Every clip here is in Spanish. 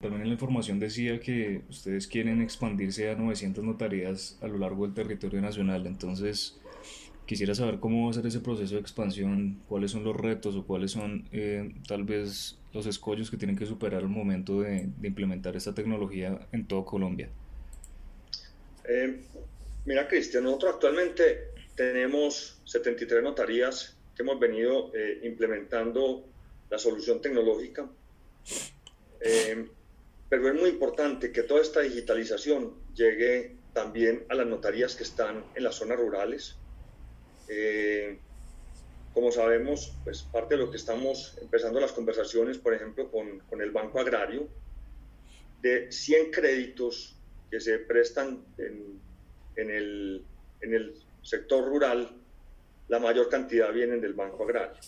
También en la información decía que ustedes quieren expandirse a 900 notarías a lo largo del territorio nacional. Entonces, quisiera saber cómo va a ser ese proceso de expansión, cuáles son los retos o cuáles son eh, tal vez los escollos que tienen que superar al momento de, implementar esta tecnología en todo Colombia. Eh, mira, Cristian, nosotros actualmente tenemos 73 notarías que hemos venido eh, implementando la solución tecnológica. Pero es muy importante que toda esta digitalización llegue también a las notarías que están en las zonas rurales. Eh, como sabemos, pues parte de lo que estamos empezando las conversaciones, por ejemplo, con, con el Banco Agrario, de 100 créditos que se prestan en, en, el, en el sector rural, la mayor cantidad vienen del Banco Agrario.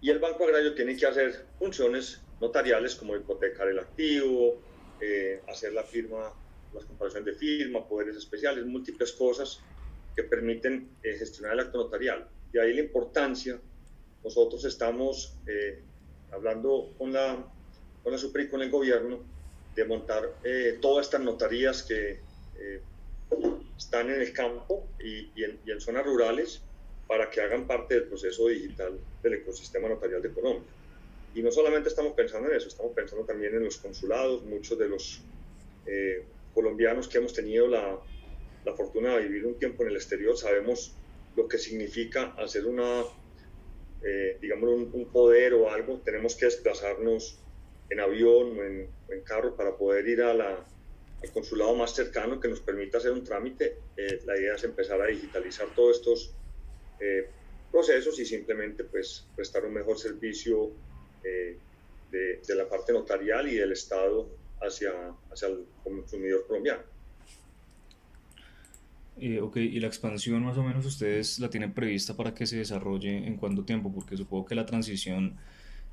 Y el Banco Agrario tiene que hacer funciones notariales como hipotecar el activo, eh, hacer la firma, las comparaciones de firma, poderes especiales, múltiples cosas que permiten eh, gestionar el acto notarial. De ahí la importancia, nosotros estamos eh, hablando con la, con la SUPRI, con el gobierno, de montar todas estas notarías que están en el campo y, y, en, y en zonas rurales para que hagan parte del proceso digital del ecosistema notarial de Colombia. Y no solamente estamos pensando en eso, estamos pensando también en los consulados, muchos de los eh, colombianos que hemos tenido la, la, fortuna de vivir un tiempo en el exterior, sabemos lo que significa hacer una, eh, digamos, un, poder o algo, tenemos que desplazarnos en avión o en, en carro para poder ir a la, al consulado más cercano que nos permita hacer un trámite. Eh, la idea es empezar a digitalizar todos estos procesos y simplemente pues prestar un mejor servicio eh, de, la parte notarial y del Estado hacia, hacia el consumidor colombiano. Eh, ok, y la expansión más o menos ustedes la tienen prevista para que se desarrolle en cuánto tiempo, porque supongo que la transición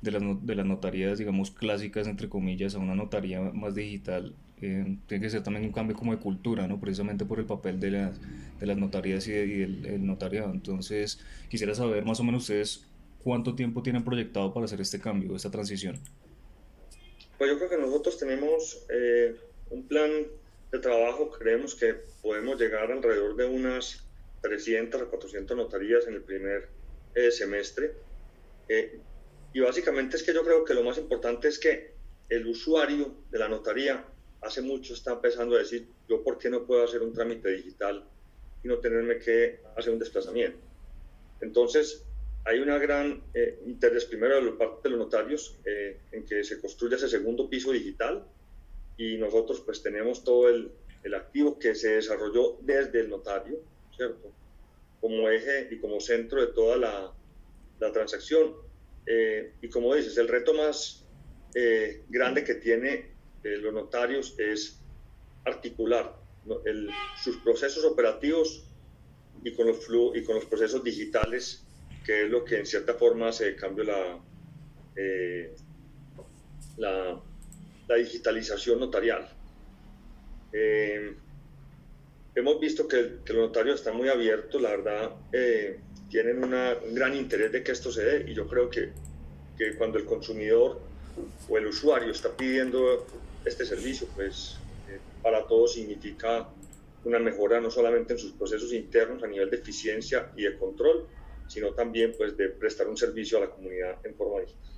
de las, de las notarías, digamos, clásicas, entre comillas, a una notaría más digital, eh, tiene que ser también un cambio como de cultura, ¿no? Precisamente por el papel de las, de las notarías y, del notariado. Entonces, quisiera saber más o menos ustedes ¿Cuánto tiempo tienen proyectado para hacer este cambio, esta transición? Pues yo creo que nosotros tenemos eh, un plan de trabajo, creemos que podemos llegar alrededor de unas 300 a 400 notarías en el primer eh, semestre. Eh, y básicamente es que yo creo que lo más importante es que el usuario de la notaría hace mucho está empezando a decir, yo por qué no puedo hacer un trámite digital y no tenerme que hacer un desplazamiento. Entonces, hay una gran eh, interés primero de parte de los notarios eh, en que se construya ese segundo piso digital y nosotros pues tenemos todo el, el, activo que se desarrolló desde el notario, ¿cierto? Como eje y como centro de toda la, la transacción. Eh, y como dices, el reto más grande que tiene los notarios es articular el, sus procesos operativos y con los, y con los procesos digitales que es lo que en cierta forma se cambió la, eh, la, digitalización notarial. Eh, hemos visto que, que, los notarios están muy abiertos, la verdad, eh, tienen un gran interés de que esto se dé y yo creo que, que cuando el consumidor o el usuario está pidiendo este servicio, pues para todos significa una mejora no solamente en sus procesos internos a nivel de eficiencia y de control, sino también pues de prestar un servicio a la comunidad en forma digital.